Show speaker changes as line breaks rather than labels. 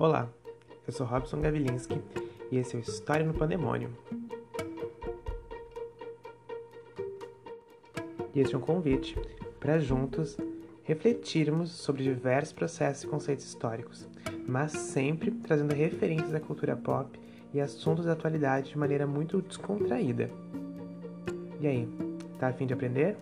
Olá, eu sou Robson Gavilinski e esse é o História no Pandemônio. E este é um convite para juntos refletirmos sobre diversos processos e conceitos históricos, mas sempre trazendo referências à cultura pop e assuntos da atualidade de maneira muito descontraída. E aí, tá a fim de aprender?